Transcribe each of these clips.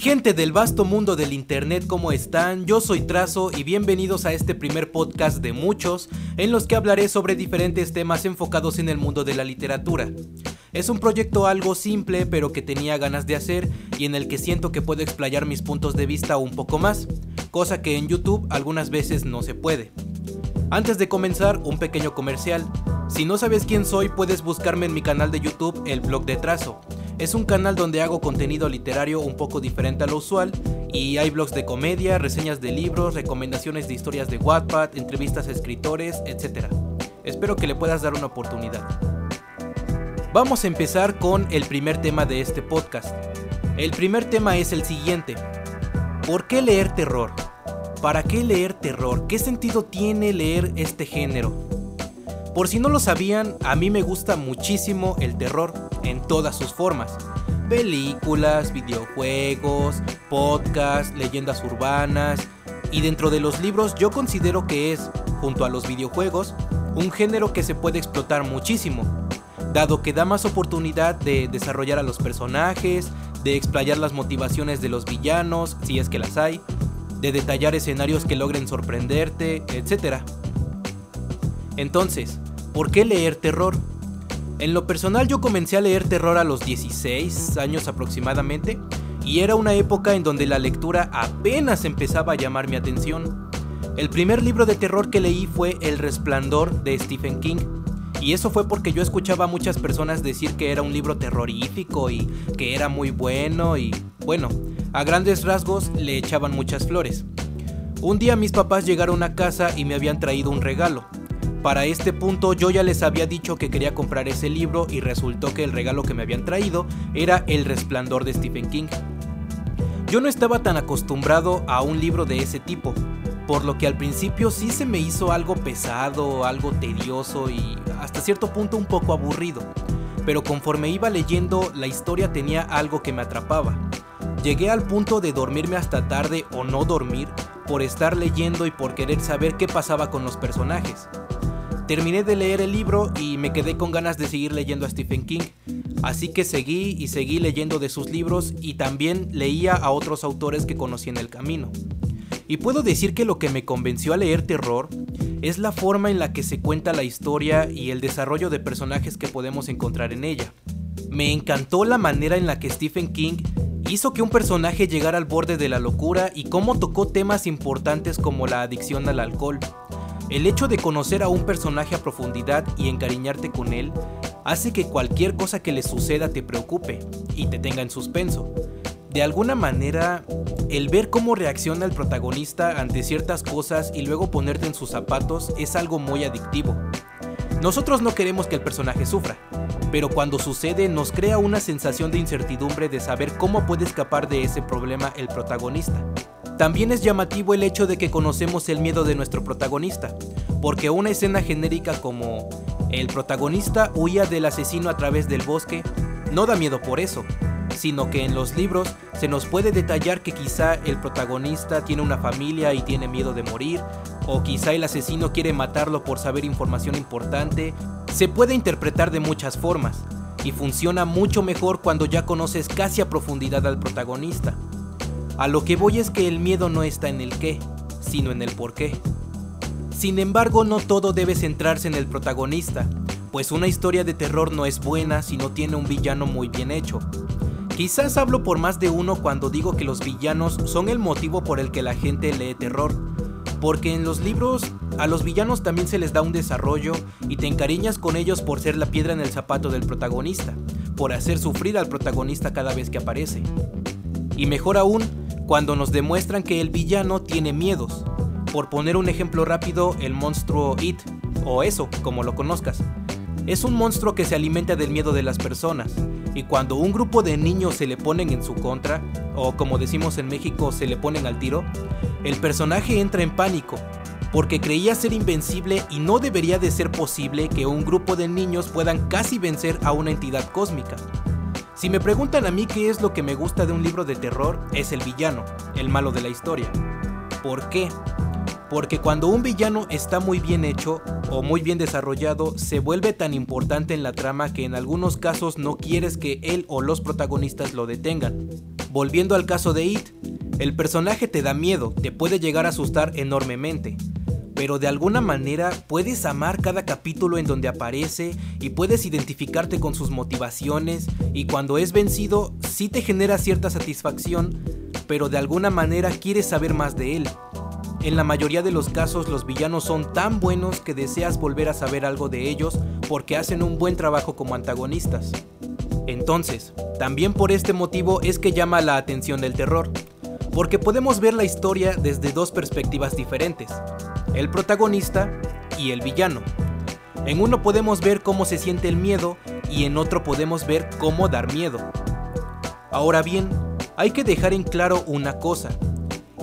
Gente del vasto mundo del Internet, ¿cómo están? Yo soy Trazo y bienvenidos a este primer podcast de muchos en los que hablaré sobre diferentes temas enfocados en el mundo de la literatura. Es un proyecto algo simple pero que tenía ganas de hacer y en el que siento que puedo explayar mis puntos de vista un poco más, cosa que en YouTube algunas veces no se puede. Antes de comenzar, un pequeño comercial. Si no sabes quién soy, puedes buscarme en mi canal de YouTube, El Blog de Trazo. Es un canal donde hago contenido literario un poco diferente a lo usual y hay blogs de comedia, reseñas de libros, recomendaciones de historias de Wattpad, entrevistas a escritores, etc. Espero que le puedas dar una oportunidad. Vamos a empezar con el primer tema de este podcast. El primer tema es el siguiente. ¿Por qué leer terror? ¿Para qué leer terror? ¿Qué sentido tiene leer este género? Por si no lo sabían, a mí me gusta muchísimo el terror en todas sus formas. Películas, videojuegos, podcasts, leyendas urbanas. Y dentro de los libros yo considero que es, junto a los videojuegos, un género que se puede explotar muchísimo, dado que da más oportunidad de desarrollar a los personajes, de explayar las motivaciones de los villanos, si es que las hay, de detallar escenarios que logren sorprenderte, etc. Entonces, ¿por qué leer terror? En lo personal yo comencé a leer terror a los 16 años aproximadamente y era una época en donde la lectura apenas empezaba a llamar mi atención. El primer libro de terror que leí fue El Resplandor de Stephen King. Y eso fue porque yo escuchaba a muchas personas decir que era un libro terrorífico y que era muy bueno y bueno, a grandes rasgos le echaban muchas flores. Un día mis papás llegaron a casa y me habían traído un regalo. Para este punto yo ya les había dicho que quería comprar ese libro y resultó que el regalo que me habían traído era El Resplandor de Stephen King. Yo no estaba tan acostumbrado a un libro de ese tipo, por lo que al principio sí se me hizo algo pesado, algo tedioso y hasta cierto punto un poco aburrido. Pero conforme iba leyendo, la historia tenía algo que me atrapaba. Llegué al punto de dormirme hasta tarde o no dormir por estar leyendo y por querer saber qué pasaba con los personajes. Terminé de leer el libro y me quedé con ganas de seguir leyendo a Stephen King, así que seguí y seguí leyendo de sus libros y también leía a otros autores que conocí en el camino. Y puedo decir que lo que me convenció a leer terror es la forma en la que se cuenta la historia y el desarrollo de personajes que podemos encontrar en ella. Me encantó la manera en la que Stephen King hizo que un personaje llegara al borde de la locura y cómo tocó temas importantes como la adicción al alcohol. El hecho de conocer a un personaje a profundidad y encariñarte con él hace que cualquier cosa que le suceda te preocupe y te tenga en suspenso. De alguna manera, el ver cómo reacciona el protagonista ante ciertas cosas y luego ponerte en sus zapatos es algo muy adictivo. Nosotros no queremos que el personaje sufra, pero cuando sucede nos crea una sensación de incertidumbre de saber cómo puede escapar de ese problema el protagonista. También es llamativo el hecho de que conocemos el miedo de nuestro protagonista, porque una escena genérica como el protagonista huía del asesino a través del bosque no da miedo por eso, sino que en los libros se nos puede detallar que quizá el protagonista tiene una familia y tiene miedo de morir, o quizá el asesino quiere matarlo por saber información importante. Se puede interpretar de muchas formas, y funciona mucho mejor cuando ya conoces casi a profundidad al protagonista. A lo que voy es que el miedo no está en el qué, sino en el por qué. Sin embargo, no todo debe centrarse en el protagonista, pues una historia de terror no es buena si no tiene un villano muy bien hecho. Quizás hablo por más de uno cuando digo que los villanos son el motivo por el que la gente lee terror, porque en los libros a los villanos también se les da un desarrollo y te encariñas con ellos por ser la piedra en el zapato del protagonista, por hacer sufrir al protagonista cada vez que aparece. Y mejor aún, cuando nos demuestran que el villano tiene miedos. Por poner un ejemplo rápido, el monstruo It, o eso, como lo conozcas. Es un monstruo que se alimenta del miedo de las personas, y cuando un grupo de niños se le ponen en su contra, o como decimos en México, se le ponen al tiro, el personaje entra en pánico, porque creía ser invencible y no debería de ser posible que un grupo de niños puedan casi vencer a una entidad cósmica. Si me preguntan a mí qué es lo que me gusta de un libro de terror, es el villano, el malo de la historia. ¿Por qué? Porque cuando un villano está muy bien hecho o muy bien desarrollado, se vuelve tan importante en la trama que en algunos casos no quieres que él o los protagonistas lo detengan. Volviendo al caso de It, el personaje te da miedo, te puede llegar a asustar enormemente, pero de alguna manera puedes amar cada capítulo en donde aparece y puedes identificarte con sus motivaciones y cuando es vencido sí te genera cierta satisfacción, pero de alguna manera quieres saber más de él. En la mayoría de los casos los villanos son tan buenos que deseas volver a saber algo de ellos porque hacen un buen trabajo como antagonistas. Entonces, también por este motivo es que llama la atención del terror, porque podemos ver la historia desde dos perspectivas diferentes, el protagonista y el villano. En uno podemos ver cómo se siente el miedo y en otro podemos ver cómo dar miedo. Ahora bien, hay que dejar en claro una cosa,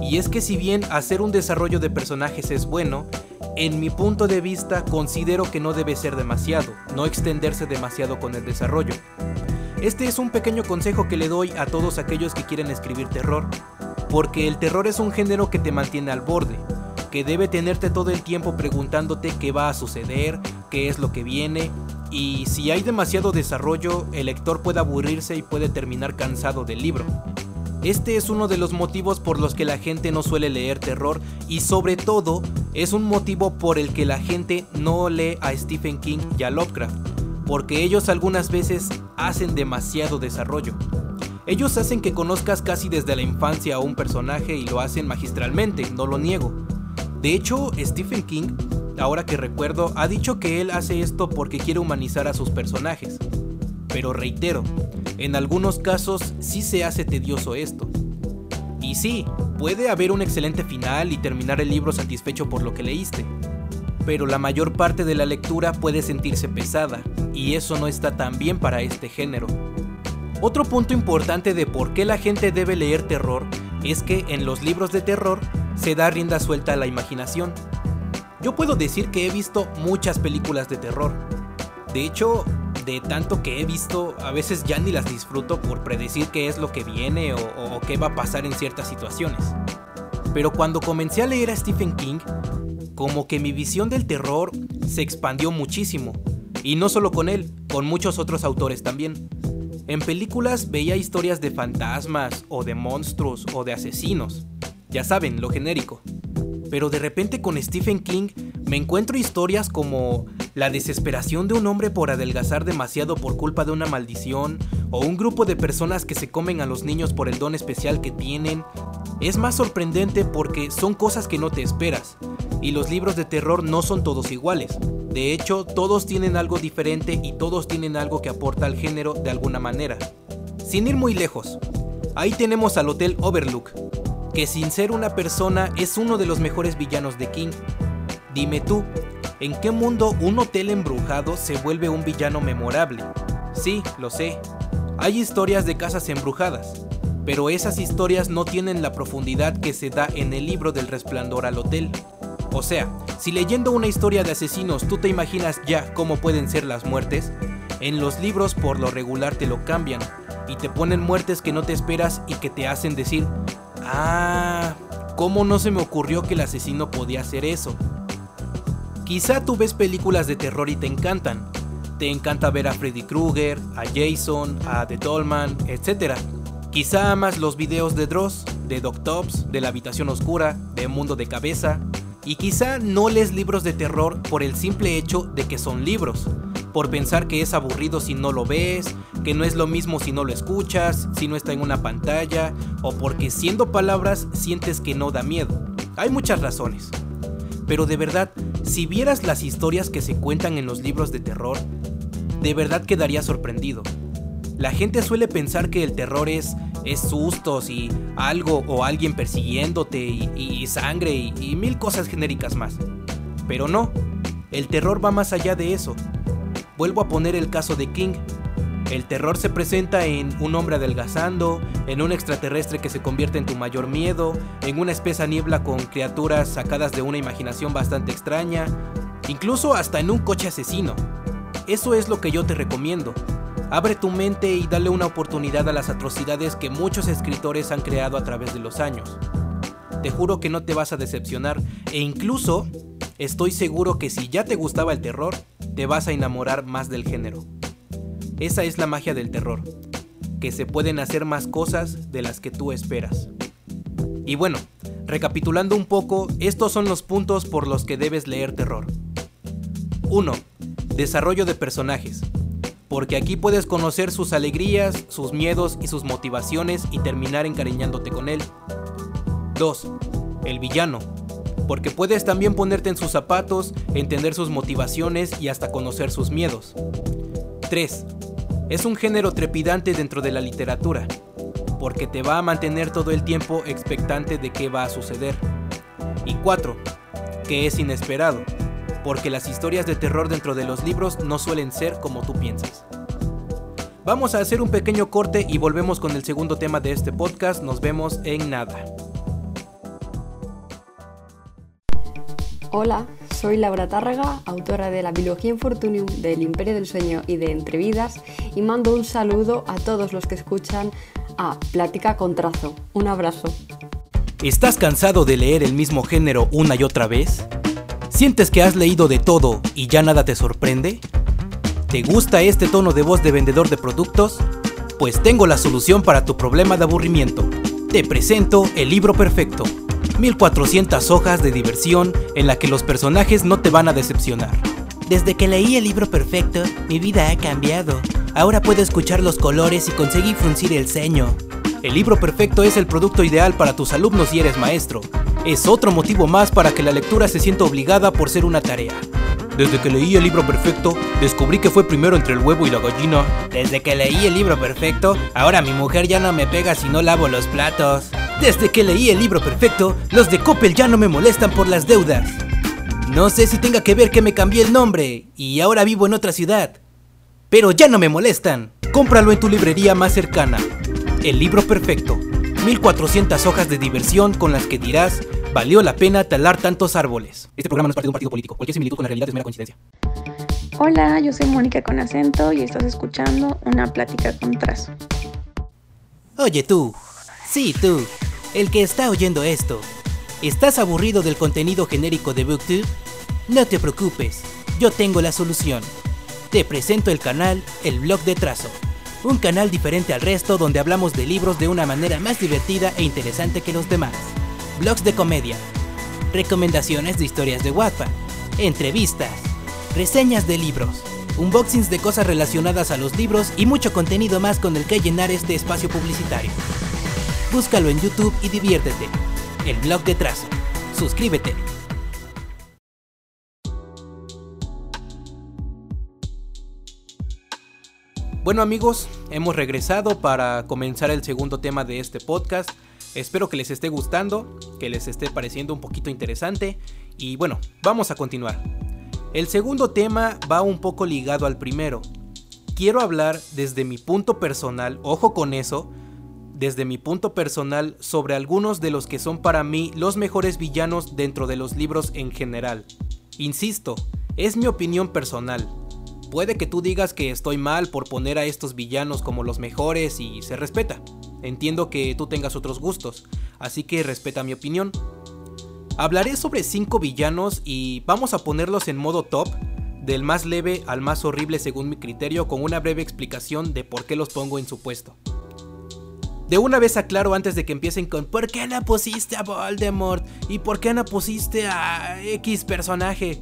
y es que si bien hacer un desarrollo de personajes es bueno, en mi punto de vista considero que no debe ser demasiado, no extenderse demasiado con el desarrollo. Este es un pequeño consejo que le doy a todos aquellos que quieren escribir terror, porque el terror es un género que te mantiene al borde, debe tenerte todo el tiempo preguntándote qué va a suceder, qué es lo que viene, y si hay demasiado desarrollo, el lector puede aburrirse y puede terminar cansado del libro. Este es uno de los motivos por los que la gente no suele leer terror y sobre todo es un motivo por el que la gente no lee a Stephen King y a Lovecraft, porque ellos algunas veces hacen demasiado desarrollo. Ellos hacen que conozcas casi desde la infancia a un personaje y lo hacen magistralmente, no lo niego. De hecho, Stephen King, ahora que recuerdo, ha dicho que él hace esto porque quiere humanizar a sus personajes. Pero reitero, en algunos casos sí se hace tedioso esto. Y sí, puede haber un excelente final y terminar el libro satisfecho por lo que leíste. Pero la mayor parte de la lectura puede sentirse pesada, y eso no está tan bien para este género. Otro punto importante de por qué la gente debe leer terror es que en los libros de terror se da rienda suelta a la imaginación. Yo puedo decir que he visto muchas películas de terror. De hecho, de tanto que he visto, a veces ya ni las disfruto por predecir qué es lo que viene o, qué va a pasar en ciertas situaciones. Pero cuando comencé a leer a Stephen King, como que mi visión del terror se expandió muchísimo. Y no solo con él, con muchos otros autores también. En películas veía historias de fantasmas o de monstruos o de asesinos. Ya saben, lo genérico. Pero de repente con Stephen King me encuentro historias como la desesperación de un hombre por adelgazar demasiado por culpa de una maldición, o un grupo de personas que se comen a los niños por el don especial que tienen. Es más sorprendente porque son cosas que no te esperas, y los libros de terror no son todos iguales. De hecho, todos tienen algo diferente y todos tienen algo que aporta al género de alguna manera. Sin ir muy lejos, ahí tenemos al Hotel Overlook, que sin ser una persona es uno de los mejores villanos de King, Dime tú, ¿en qué mundo un hotel embrujado se vuelve un villano memorable? Sí, lo sé. Hay historias de casas embrujadas, pero esas historias no tienen la profundidad que se da en el libro del resplandor al hotel. O sea, si leyendo una historia de asesinos tú te imaginas ya cómo pueden ser las muertes, en los libros por lo regular te lo cambian y te ponen muertes que no te esperas y que te hacen decir, ah, ¿cómo no se me ocurrió que el asesino podía hacer eso? Quizá tú ves películas de terror y te encantan. Te encanta ver a Freddy Krueger, a Jason, a The Dollman, etc. Quizá amas los videos de Dross, de Tops, de La Habitación Oscura, de Mundo de Cabeza. Y quizá no lees libros de terror por el simple hecho de que son libros, por pensar que es aburrido si no lo ves, que no es lo mismo si no lo escuchas, si no está en una pantalla, o porque siendo palabras sientes que no da miedo. Hay muchas razones. Pero de verdad, si vieras las historias que se cuentan en los libros de terror, de verdad quedaría sorprendido. La gente suele pensar que el terror es, es sustos y algo o alguien persiguiéndote y, sangre y, y mil cosas genéricas más. Pero no, el terror va más allá de eso. Vuelvo a poner el caso de King, el terror se presenta en un hombre adelgazando, en un extraterrestre que se convierte en tu mayor miedo, en una espesa niebla con criaturas sacadas de una imaginación bastante extraña, incluso hasta en un coche asesino. Eso es lo que yo te recomiendo. Abre tu mente y dale una oportunidad a las atrocidades que muchos escritores han creado a través de los años. Te juro que no te vas a decepcionar e incluso estoy seguro que si ya te gustaba el terror, te vas a enamorar más del género. Esa es la magia del terror. que se pueden hacer más cosas de las que tú esperas. Y bueno, recapitulando un poco, estos son los puntos por los que debes leer terror. 1. Desarrollo de personajes. Porque aquí puedes conocer sus alegrías, sus miedos y sus motivaciones y terminar encariñándote con él. 2. El villano. Porque puedes también ponerte en sus zapatos, entender sus motivaciones y hasta conocer sus miedos. 3. Es un género trepidante dentro de la literatura, porque te va a mantener todo el tiempo expectante de qué va a suceder. Y 4. Que es inesperado, porque las historias de terror dentro de los libros no suelen ser como tú piensas. Vamos a hacer un pequeño corte y volvemos con el segundo tema de este podcast. Nos vemos en nada. Hola, soy Laura Tárrega, autora de la Biología Infortunium, del Imperio del Sueño y de Entrevidas, y mando un saludo a todos los que escuchan a Plática con Trazo. Un abrazo. ¿Estás cansado de leer el mismo género una y otra vez? ¿Sientes que has leído de todo y ya nada te sorprende? ¿Te gusta este tono de voz de vendedor de productos? Pues tengo la solución para tu problema de aburrimiento. Te presento el libro perfecto 1400 hojas de diversión en la que los personajes no te van a decepcionar. Desde que leí el libro perfecto, mi vida ha cambiado. Ahora puedo escuchar los colores y conseguir fruncir el ceño. El libro perfecto es el producto ideal para tus alumnos y eres maestro. Es otro motivo más para que la lectura se sienta obligada por ser una tarea. Desde que leí el libro perfecto, descubrí que fue primero entre el huevo y la gallina. Desde que leí el libro perfecto, ahora mi mujer ya no me pega si no lavo los platos. Desde que leí el libro perfecto, los de Coppel ya no me molestan por las deudas. No sé si tenga que ver que me cambié el nombre y ahora vivo en otra ciudad. Pero ya no me molestan. Cómpralo en tu librería más cercana. El libro perfecto. 1400 hojas de diversión con las que dirás, valió la pena talar tantos árboles. Este programa no es parte de un partido político. Cualquier similitud con la realidad es mera coincidencia. Hola, yo soy Mónica con acento y estás escuchando una plática con trazo. Oye tú, sí tú, el que está oyendo esto, ¿estás aburrido del contenido genérico de BookTube? No te preocupes, yo tengo la solución. Te presento el canal El Blog de Trazo, un canal diferente al resto donde hablamos de libros de una manera más divertida e interesante que los demás. Blogs de comedia, recomendaciones de historias de Wattpad, entrevistas, reseñas de libros, unboxings de cosas relacionadas a los libros y mucho contenido más con el que llenar este espacio publicitario. Búscalo en YouTube y diviértete. El blog de trazo. Suscríbete. Bueno amigos, hemos regresado para comenzar el segundo tema de este podcast. Espero que les esté gustando, que les esté pareciendo un poquito interesante y bueno, vamos a continuar. El segundo tema va un poco ligado al primero. Quiero hablar desde mi punto personal, ojo con eso, desde mi punto personal sobre algunos de los que son para mí los mejores villanos dentro de los libros en general. Insisto, es mi opinión personal. Puede que tú digas que estoy mal por poner a estos villanos como los mejores y se respeta. Entiendo que tú tengas otros gustos, así que respeta mi opinión. Hablaré sobre 5 villanos y vamos a ponerlos en modo top, del más leve al más horrible según mi criterio, con una breve explicación de por qué los pongo en su puesto. De una vez aclaro antes de que empiecen con ¿Por qué no pusiste a Voldemort? ¿Y por qué no pusiste a X personaje?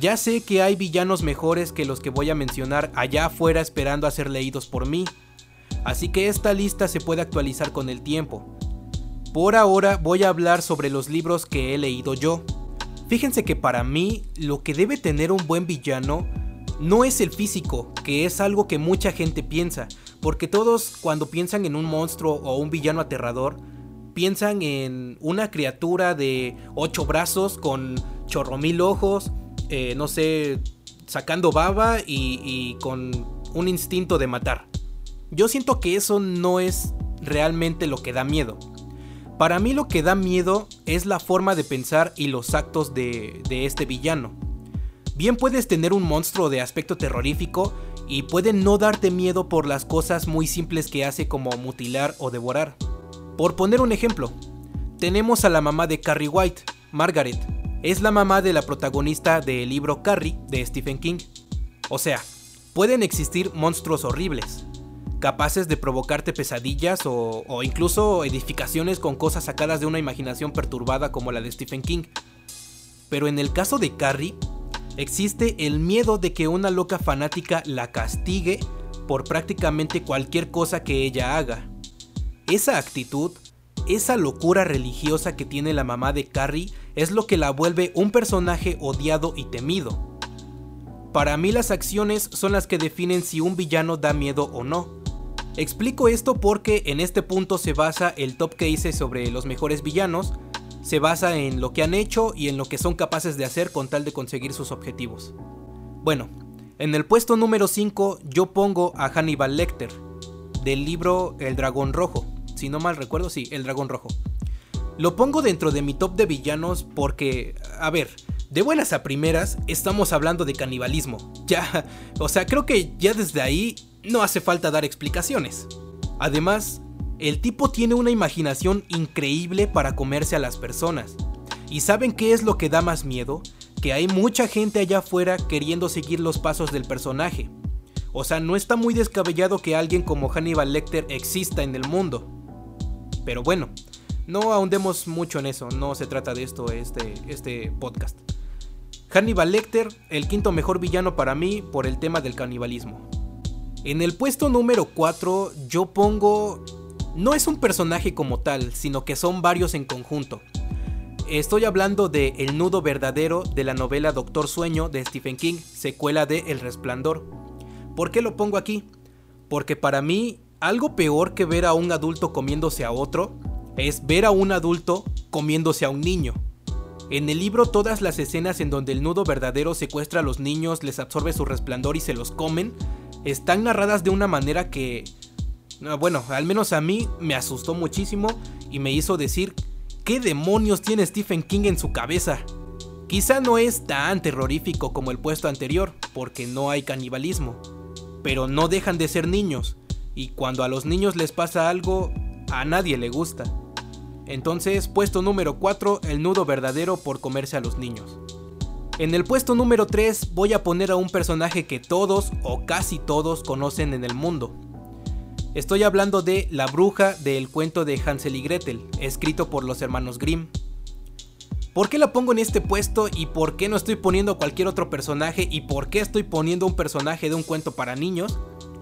Ya sé que hay villanos mejores que los que voy a mencionar allá afuera esperando a ser leídos por mí, así que esta lista se puede actualizar con el tiempo. Por ahora voy a hablar sobre los libros que he leído yo. Fíjense que para mí lo que debe tener un buen villano no es el físico, que es algo que mucha gente piensa, porque todos cuando piensan en un monstruo o un villano aterrador, piensan en una criatura de ocho brazos con chorro mil ojos, eh, no sé, sacando baba y, con un instinto de matar. Yo siento que eso no es realmente lo que da miedo. Para mí lo que da miedo es la forma de pensar y los actos de este villano. Bien puedes tener un monstruo de aspecto terrorífico y puede no darte miedo por las cosas muy simples que hace como mutilar o devorar. Por poner un ejemplo, tenemos a la mamá de Carrie White, Margaret. Es la mamá de la protagonista del libro Carrie de Stephen King. O sea, pueden existir monstruos horribles. capaces de provocarte pesadillas o, o, incluso edificaciones con cosas sacadas de una imaginación perturbada como la de Stephen King. Pero en el caso de Carrie, existe el miedo de que una loca fanática la castigue por prácticamente cualquier cosa que ella haga. Esa actitud, esa locura religiosa que tiene la mamá de Carrie es lo que la vuelve un personaje odiado y temido. Para mí las acciones son las que definen si un villano da miedo o no. Explico esto porque en este punto se basa el top que hice sobre los mejores villanos, se basa en lo que han hecho y en lo que son capaces de hacer con tal de conseguir sus objetivos. Bueno, en el puesto número 5 yo pongo a Hannibal Lecter, del libro El Dragón Rojo, si no mal recuerdo, sí, El Dragón Rojo. Lo pongo dentro de mi top de villanos porque, a ver, de buenas a primeras estamos hablando de canibalismo. Ya, o sea, creo que ya desde ahí no hace falta dar explicaciones. Además, el tipo tiene una imaginación increíble para comerse a las personas. ¿Y saben qué es lo que da más miedo? Que hay mucha gente allá afuera queriendo seguir los pasos del personaje. O sea, no está muy descabellado que alguien como Hannibal Lecter exista en el mundo. Pero bueno, no ahondemos mucho en eso, no se trata de esto este, este podcast. Hannibal Lecter, el quinto mejor villano para mí por el tema del canibalismo. En el puesto número 4 yo pongo no es un personaje como tal, sino que son varios en conjunto. Estoy hablando de El nudo verdadero de la novela Doctor Sueño de Stephen King, secuela de El Resplandor. ¿Por qué lo pongo aquí? Porque para mí, algo peor que ver a un adulto comiéndose a otro es ver a un adulto comiéndose a un niño. En el libro todas las escenas en donde el nudo verdadero secuestra a los niños, les absorbe su resplandor y se los comen, están narradas de una manera que Ah, bueno, al menos a mí me asustó muchísimo y me hizo decir, ¿qué demonios tiene Stephen King en su cabeza? Quizá no es tan terrorífico como el puesto anterior, porque no hay canibalismo, pero no dejan de ser niños, y cuando a los niños les pasa algo, a nadie le gusta. Entonces, puesto número 4, el nudo verdadero por comerse a los niños. En el puesto número 3 voy a poner a un personaje que todos o casi todos conocen en el mundo, Estoy hablando de La bruja del cuento de Hansel y Gretel, escrito por los hermanos Grimm. ¿Por qué la pongo en este puesto y por qué no estoy poniendo cualquier otro personaje y por qué estoy poniendo un personaje de un cuento para niños?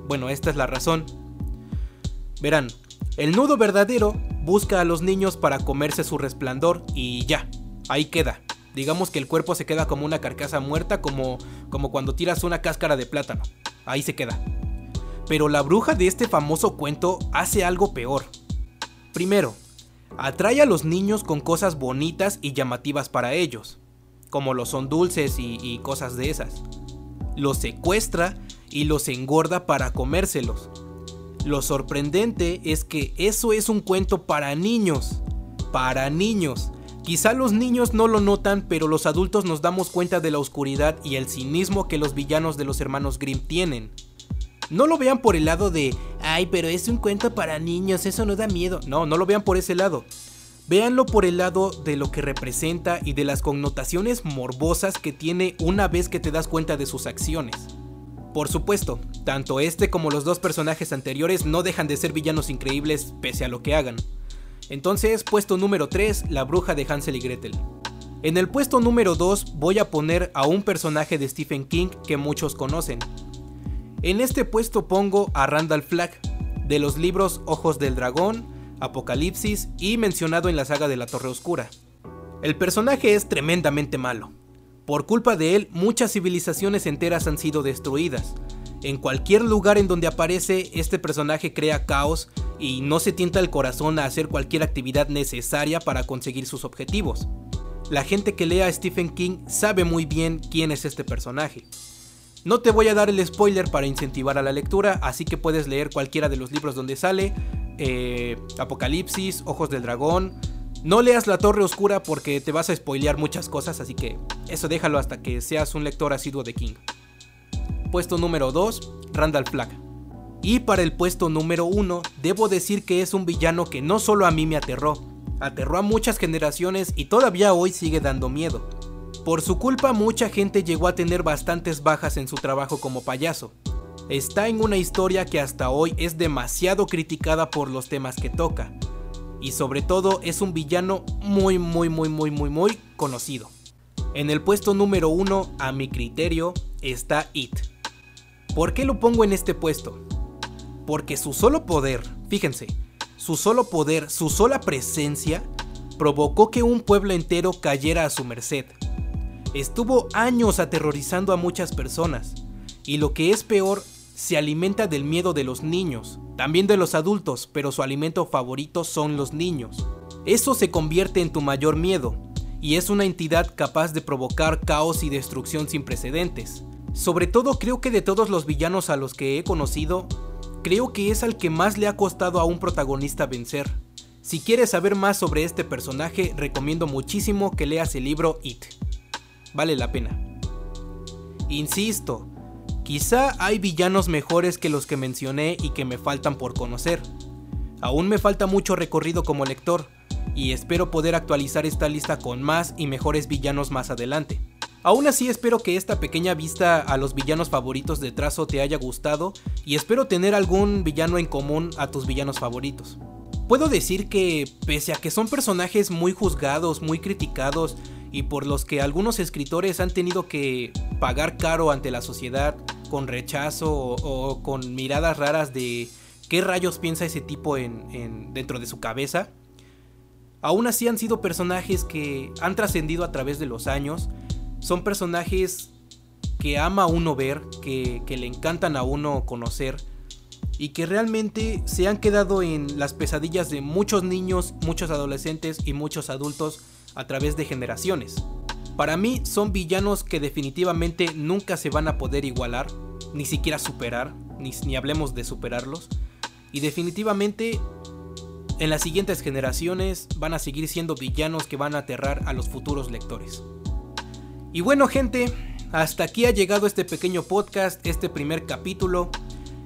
Bueno, esta es la razón. Verán, el nudo verdadero busca a los niños para comerse su resplandor y ya, ahí queda. Digamos que el cuerpo se queda como una carcasa muerta, como, como cuando tiras una cáscara de plátano. Ahí se queda. Pero la bruja de este famoso cuento hace algo peor. Primero, atrae a los niños con cosas bonitas y llamativas para ellos, como lo son dulces y, cosas de esas. Los secuestra y los engorda para comérselos. Lo sorprendente es que eso es un cuento para niños. Para niños. Quizá los niños no lo notan, pero los adultos nos damos cuenta de la oscuridad y el cinismo que los villanos de los hermanos Grimm tienen. No lo vean por el lado de, ay, pero es un cuento para niños, eso no da miedo. No, no lo vean por ese lado. Véanlo por el lado de lo que representa y de las connotaciones morbosas que tiene una vez que te das cuenta de sus acciones. Por supuesto, tanto este como los dos personajes anteriores no dejan de ser villanos increíbles pese a lo que hagan. Entonces, puesto número 3, la bruja de Hansel y Gretel. En el puesto número 2 voy a poner a un personaje de Stephen King que muchos conocen, en este puesto pongo a Randall Flagg, de los libros Ojos del Dragón, Apocalipsis y mencionado en la saga de la Torre Oscura. El personaje es tremendamente malo. Por culpa de él, muchas civilizaciones enteras han sido destruidas. En cualquier lugar en donde aparece, este personaje crea caos y no se tienta el corazón a hacer cualquier actividad necesaria para conseguir sus objetivos. La gente que lea a Stephen King sabe muy bien quién es este personaje. No te voy a dar el spoiler para incentivar a la lectura, así que puedes leer cualquiera de los libros donde sale. Eh, Apocalipsis, Ojos del Dragón. No leas La Torre Oscura porque te vas a spoilear muchas cosas, así que eso déjalo hasta que seas un lector asiduo de King. Puesto número 2, Randall Flagg. Y para el puesto número 1, debo decir que es un villano que no solo a mí me aterró, aterró a muchas generaciones y todavía hoy sigue dando miedo. Por su culpa mucha gente llegó a tener bastantes bajas en su trabajo como payaso. está en una historia que hasta hoy es demasiado criticada por los temas que toca. Y sobre todo es un villano muy muy muy muy muy muy conocido. En el puesto número uno, a mi criterio, está It. ¿Por qué lo pongo en este puesto? Porque su solo poder, fíjense, su solo poder, su sola presencia, provocó que un pueblo entero cayera a su merced. Estuvo años aterrorizando a muchas personas, y lo que es peor, se alimenta del miedo de los niños, también de los adultos, pero su alimento favorito son los niños. Eso se convierte en tu mayor miedo, y es una entidad capaz de provocar caos y destrucción sin precedentes. Sobre todo creo que de todos los villanos a los que he conocido, creo que es al que más le ha costado a un protagonista vencer. Si quieres saber más sobre este personaje, recomiendo muchísimo que leas el libro It. Vale la pena. Insisto, quizá hay villanos mejores que los que mencioné y que me faltan por conocer. Aún me falta mucho recorrido como lector, y espero poder actualizar esta lista con más y mejores villanos más adelante. Aún así espero que esta pequeña vista a los villanos favoritos de Trazo te haya gustado y espero tener algún villano en común a tus villanos favoritos. Puedo decir que, pese a que son personajes muy juzgados, muy criticados y por los que algunos escritores han tenido que pagar caro ante la sociedad con rechazo o, con miradas raras de qué rayos piensa ese tipo en, dentro de su cabeza, aún así han sido personajes que han trascendido a través de los años son personajes que ama uno ver, que, le encantan a uno conocer y que realmente se han quedado en las pesadillas de muchos niños, muchos adolescentes y muchos adultos a través de generaciones. Para mí son villanos que definitivamente nunca se van a poder igualar, ni siquiera superar, ni, ni hablemos de superarlos. Y definitivamente en las siguientes generaciones van a seguir siendo villanos que van a aterrar a los futuros lectores. Y bueno gente, hasta aquí ha llegado este pequeño podcast, este primer capítulo.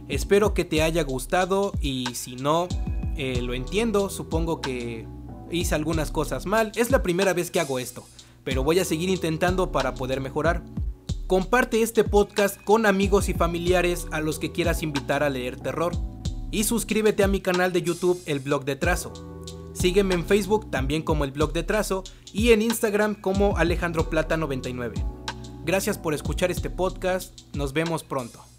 Espero que te haya gustado y si no, eh, lo entiendo, supongo que hice algunas cosas mal. Es la primera vez que hago esto, pero voy a seguir intentando para poder mejorar. Comparte este podcast con amigos y familiares a los que quieras invitar a leer terror. Y suscríbete a mi canal de YouTube El Blog de Trazo. Sígueme en Facebook también como el blog de trazo y en Instagram como Alejandro Plata 99. Gracias por escuchar este podcast, nos vemos pronto.